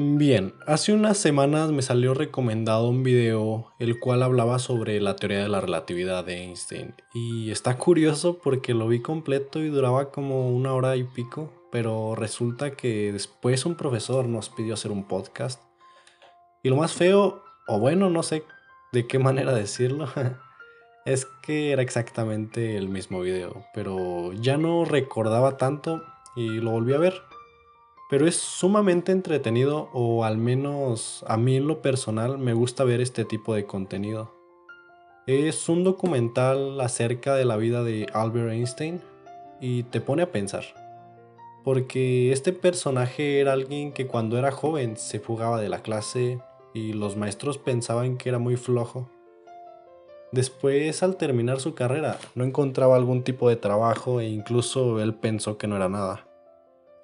Bien, hace unas semanas me salió recomendado un video el cual hablaba sobre la teoría de la relatividad de Einstein. Y está curioso porque lo vi completo y duraba como una hora y pico, pero resulta que después un profesor nos pidió hacer un podcast. Y lo más feo, o bueno, no sé de qué manera decirlo, es que era exactamente el mismo video, pero ya no recordaba tanto y lo volví a ver pero es sumamente entretenido o al menos a mí en lo personal me gusta ver este tipo de contenido. Es un documental acerca de la vida de Albert Einstein y te pone a pensar. Porque este personaje era alguien que cuando era joven se fugaba de la clase y los maestros pensaban que era muy flojo. Después al terminar su carrera no encontraba algún tipo de trabajo e incluso él pensó que no era nada.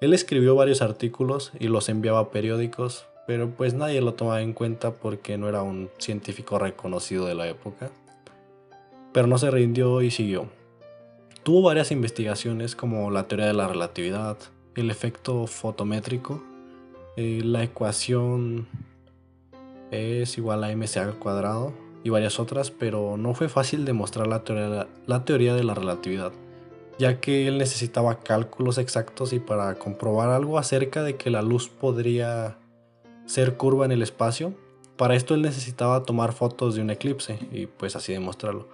Él escribió varios artículos y los enviaba a periódicos, pero pues nadie lo tomaba en cuenta porque no era un científico reconocido de la época. Pero no se rindió y siguió. Tuvo varias investigaciones como la teoría de la relatividad, el efecto fotométrico, eh, la ecuación es igual a mc al cuadrado y varias otras, pero no fue fácil demostrar la teoría, la teoría de la relatividad ya que él necesitaba cálculos exactos y para comprobar algo acerca de que la luz podría ser curva en el espacio, para esto él necesitaba tomar fotos de un eclipse y pues así demostrarlo.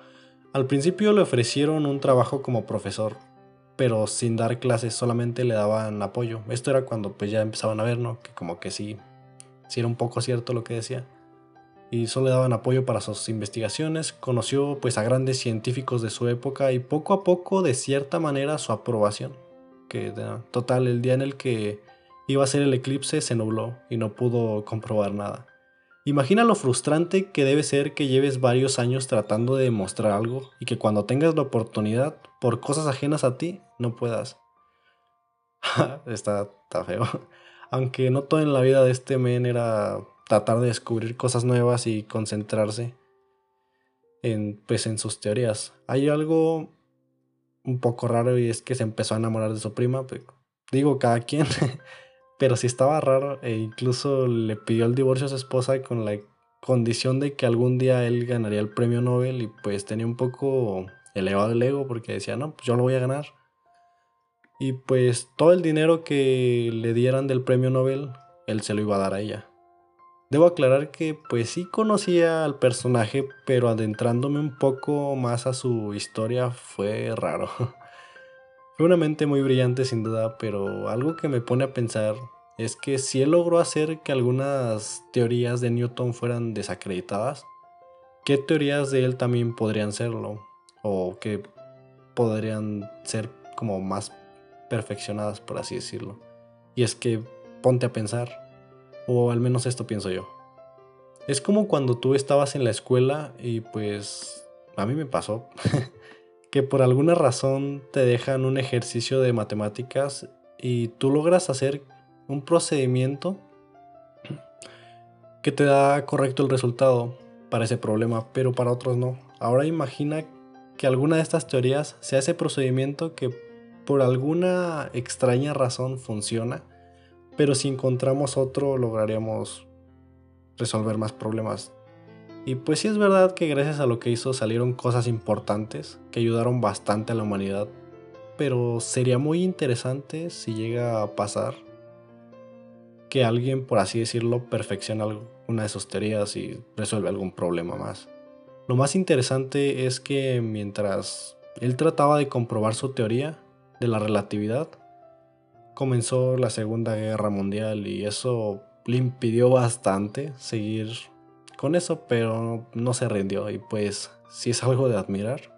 Al principio le ofrecieron un trabajo como profesor, pero sin dar clases, solamente le daban apoyo. Esto era cuando pues ya empezaban a ver, ¿no? Que como que sí, sí era un poco cierto lo que decía y solo le daban apoyo para sus investigaciones. Conoció pues a grandes científicos de su época y poco a poco de cierta manera su aprobación. Que total el día en el que iba a ser el eclipse se nubló y no pudo comprobar nada. Imagina lo frustrante que debe ser que lleves varios años tratando de demostrar algo y que cuando tengas la oportunidad, por cosas ajenas a ti, no puedas. está, está feo. Aunque no todo en la vida de este men era tratar de descubrir cosas nuevas y concentrarse en, pues, en sus teorías. Hay algo un poco raro y es que se empezó a enamorar de su prima. Digo, cada quien. pero sí estaba raro e incluso le pidió el divorcio a su esposa con la condición de que algún día él ganaría el premio Nobel y pues tenía un poco elevado el ego porque decía, no, pues yo lo voy a ganar. Y pues todo el dinero que le dieran del premio Nobel, él se lo iba a dar a ella. Debo aclarar que pues sí conocía al personaje, pero adentrándome un poco más a su historia fue raro. fue una mente muy brillante sin duda, pero algo que me pone a pensar es que si él logró hacer que algunas teorías de Newton fueran desacreditadas, ¿qué teorías de él también podrían serlo? O que podrían ser como más perfeccionadas, por así decirlo. Y es que ponte a pensar, o al menos esto pienso yo. Es como cuando tú estabas en la escuela y pues a mí me pasó que por alguna razón te dejan un ejercicio de matemáticas y tú logras hacer un procedimiento que te da correcto el resultado para ese problema, pero para otros no. Ahora imagina que alguna de estas teorías sea ese procedimiento que por alguna extraña razón funciona pero si encontramos otro lograríamos resolver más problemas. Y pues sí es verdad que gracias a lo que hizo salieron cosas importantes que ayudaron bastante a la humanidad, pero sería muy interesante si llega a pasar que alguien, por así decirlo, perfecciona una de sus teorías y resuelve algún problema más. Lo más interesante es que mientras él trataba de comprobar su teoría de la relatividad, comenzó la Segunda Guerra Mundial y eso le impidió bastante seguir con eso, pero no se rindió y pues sí es algo de admirar.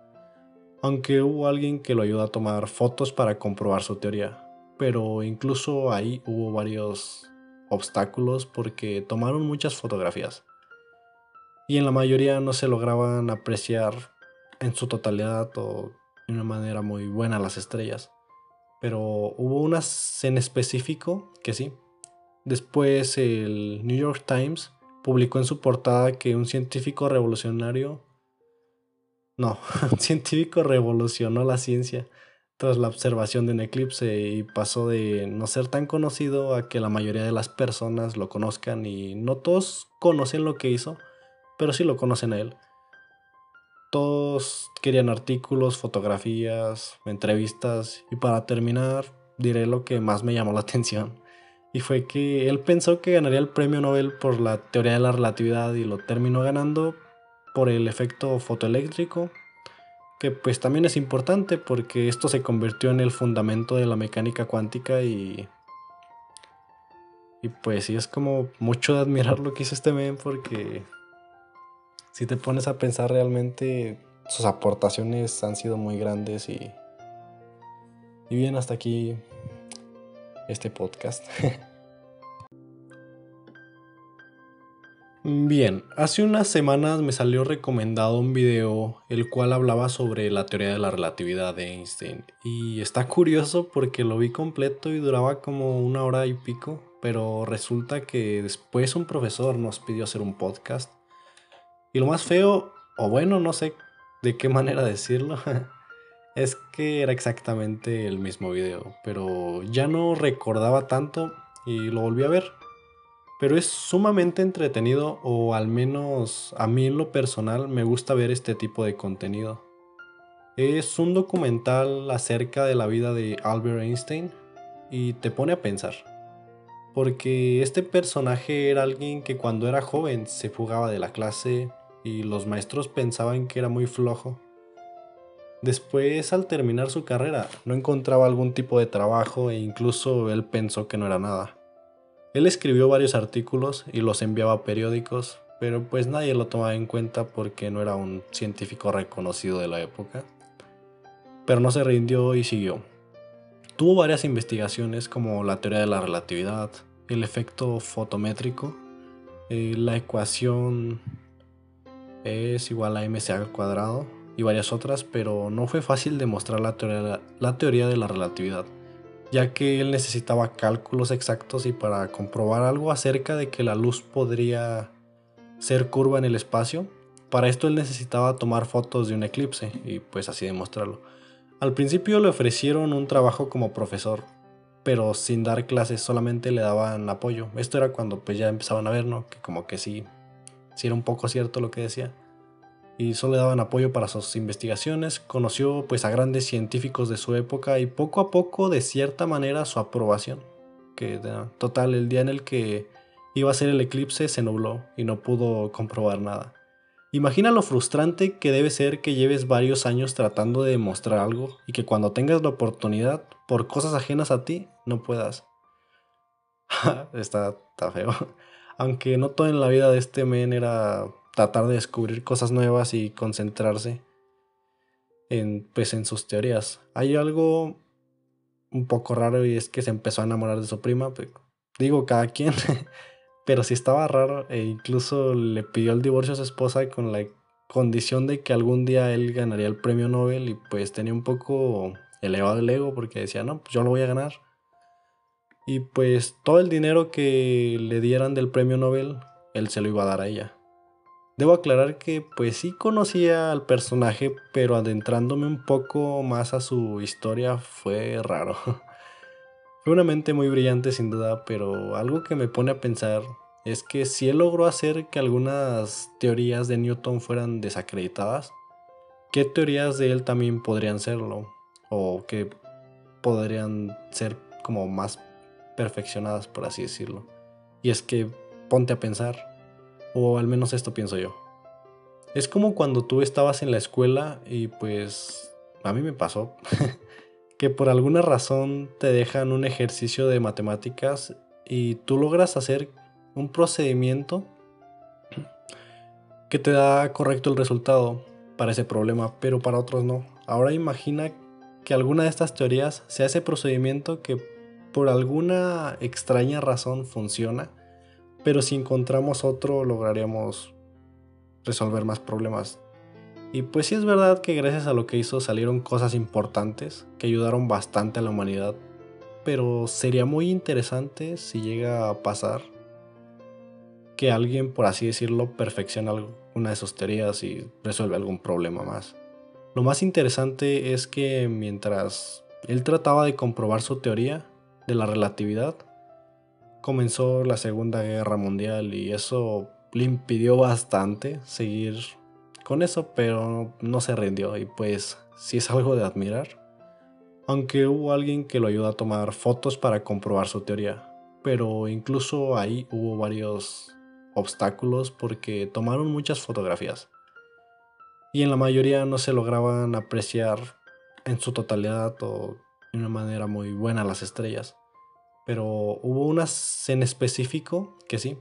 Aunque hubo alguien que lo ayudó a tomar fotos para comprobar su teoría, pero incluso ahí hubo varios obstáculos porque tomaron muchas fotografías y en la mayoría no se lograban apreciar en su totalidad o de una manera muy buena las estrellas pero hubo unas en específico que sí. Después el New York Times publicó en su portada que un científico revolucionario... No, un científico revolucionó la ciencia tras la observación de un eclipse y pasó de no ser tan conocido a que la mayoría de las personas lo conozcan y no todos conocen lo que hizo, pero sí lo conocen a él. Todos querían artículos, fotografías, entrevistas y para terminar diré lo que más me llamó la atención. Y fue que él pensó que ganaría el premio Nobel por la teoría de la relatividad y lo terminó ganando por el efecto fotoeléctrico, que pues también es importante porque esto se convirtió en el fundamento de la mecánica cuántica y y pues sí es como mucho de admirar lo que hizo este men porque si te pones a pensar realmente sus aportaciones han sido muy grandes y y bien hasta aquí este podcast. Bien, hace unas semanas me salió recomendado un video el cual hablaba sobre la teoría de la relatividad de Einstein y está curioso porque lo vi completo y duraba como una hora y pico, pero resulta que después un profesor nos pidió hacer un podcast y lo más feo, o bueno, no sé de qué manera decirlo, es que era exactamente el mismo video, pero ya no recordaba tanto y lo volví a ver pero es sumamente entretenido o al menos a mí en lo personal me gusta ver este tipo de contenido. Es un documental acerca de la vida de Albert Einstein y te pone a pensar. Porque este personaje era alguien que cuando era joven se fugaba de la clase y los maestros pensaban que era muy flojo. Después al terminar su carrera no encontraba algún tipo de trabajo e incluso él pensó que no era nada. Él escribió varios artículos y los enviaba a periódicos, pero pues nadie lo tomaba en cuenta porque no era un científico reconocido de la época. Pero no se rindió y siguió. Tuvo varias investigaciones como la teoría de la relatividad, el efecto fotométrico, eh, la ecuación es igual a mc al cuadrado y varias otras, pero no fue fácil demostrar la teoría, la teoría de la relatividad ya que él necesitaba cálculos exactos y para comprobar algo acerca de que la luz podría ser curva en el espacio, para esto él necesitaba tomar fotos de un eclipse y pues así demostrarlo. Al principio le ofrecieron un trabajo como profesor, pero sin dar clases, solamente le daban apoyo. Esto era cuando pues ya empezaban a ver, ¿no? Que como que sí, sí era un poco cierto lo que decía y solo le daban apoyo para sus investigaciones. Conoció pues a grandes científicos de su época y poco a poco de cierta manera su aprobación. Que total el día en el que iba a ser el eclipse se nubló y no pudo comprobar nada. Imagina lo frustrante que debe ser que lleves varios años tratando de demostrar algo y que cuando tengas la oportunidad, por cosas ajenas a ti, no puedas. está, está feo. Aunque no todo en la vida de este men era tratar de descubrir cosas nuevas y concentrarse en, pues, en sus teorías. Hay algo un poco raro y es que se empezó a enamorar de su prima. Digo, cada quien. pero sí estaba raro e incluso le pidió el divorcio a su esposa con la condición de que algún día él ganaría el premio Nobel y pues tenía un poco elevado el ego porque decía, no, pues yo lo voy a ganar. Y pues todo el dinero que le dieran del premio Nobel, él se lo iba a dar a ella. Debo aclarar que pues sí conocía al personaje, pero adentrándome un poco más a su historia fue raro. fue una mente muy brillante sin duda, pero algo que me pone a pensar es que si él logró hacer que algunas teorías de Newton fueran desacreditadas, ¿qué teorías de él también podrían serlo? O que podrían ser como más perfeccionadas, por así decirlo. Y es que ponte a pensar, o al menos esto pienso yo. Es como cuando tú estabas en la escuela y pues a mí me pasó que por alguna razón te dejan un ejercicio de matemáticas y tú logras hacer un procedimiento que te da correcto el resultado para ese problema, pero para otros no. Ahora imagina que alguna de estas teorías sea ese procedimiento que por alguna extraña razón funciona pero si encontramos otro lograríamos resolver más problemas. Y pues sí es verdad que gracias a lo que hizo salieron cosas importantes que ayudaron bastante a la humanidad, pero sería muy interesante si llega a pasar que alguien, por así decirlo, perfecciona una de sus teorías y resuelve algún problema más. Lo más interesante es que mientras él trataba de comprobar su teoría de la relatividad. Comenzó la Segunda Guerra Mundial y eso le impidió bastante seguir con eso, pero no se rindió y pues sí es algo de admirar. Aunque hubo alguien que lo ayudó a tomar fotos para comprobar su teoría, pero incluso ahí hubo varios obstáculos porque tomaron muchas fotografías y en la mayoría no se lograban apreciar en su totalidad o de una manera muy buena las estrellas. Pero hubo unas en específico que sí.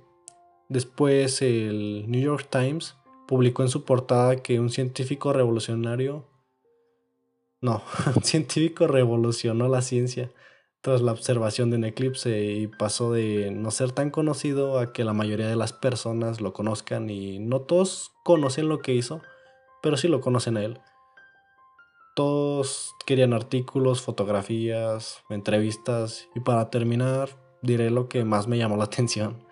Después el New York Times publicó en su portada que un científico revolucionario... No, un científico revolucionó la ciencia tras la observación de un eclipse y pasó de no ser tan conocido a que la mayoría de las personas lo conozcan y no todos conocen lo que hizo, pero sí lo conocen a él. Todos querían artículos, fotografías, entrevistas y para terminar diré lo que más me llamó la atención.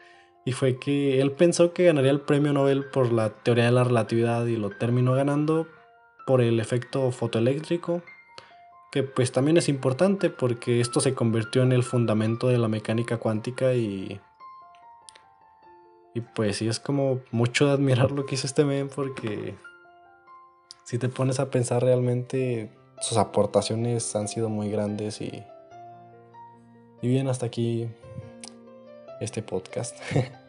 Y fue que él pensó que ganaría el premio Nobel por la teoría de la relatividad y lo terminó ganando por el efecto fotoeléctrico, que pues también es importante porque esto se convirtió en el fundamento de la mecánica cuántica y... Y pues sí, es como mucho de admirar lo que hizo este men porque si te pones a pensar realmente, sus aportaciones han sido muy grandes y, y bien hasta aquí este podcast.